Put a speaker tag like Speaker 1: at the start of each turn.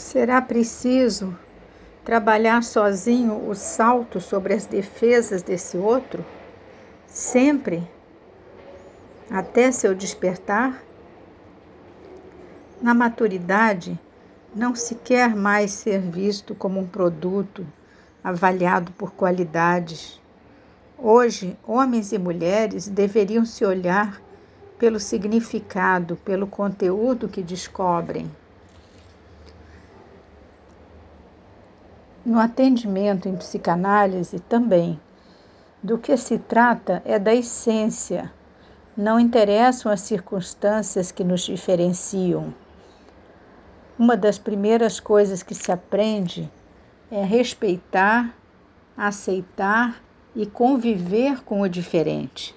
Speaker 1: Será preciso trabalhar sozinho o salto sobre as defesas desse outro? Sempre? Até seu despertar? Na maturidade, não se quer mais ser visto como um produto avaliado por qualidades. Hoje, homens e mulheres deveriam se olhar pelo significado, pelo conteúdo que descobrem. No atendimento em psicanálise também, do que se trata é da essência, não interessam as circunstâncias que nos diferenciam. Uma das primeiras coisas que se aprende é respeitar, aceitar e conviver com o diferente.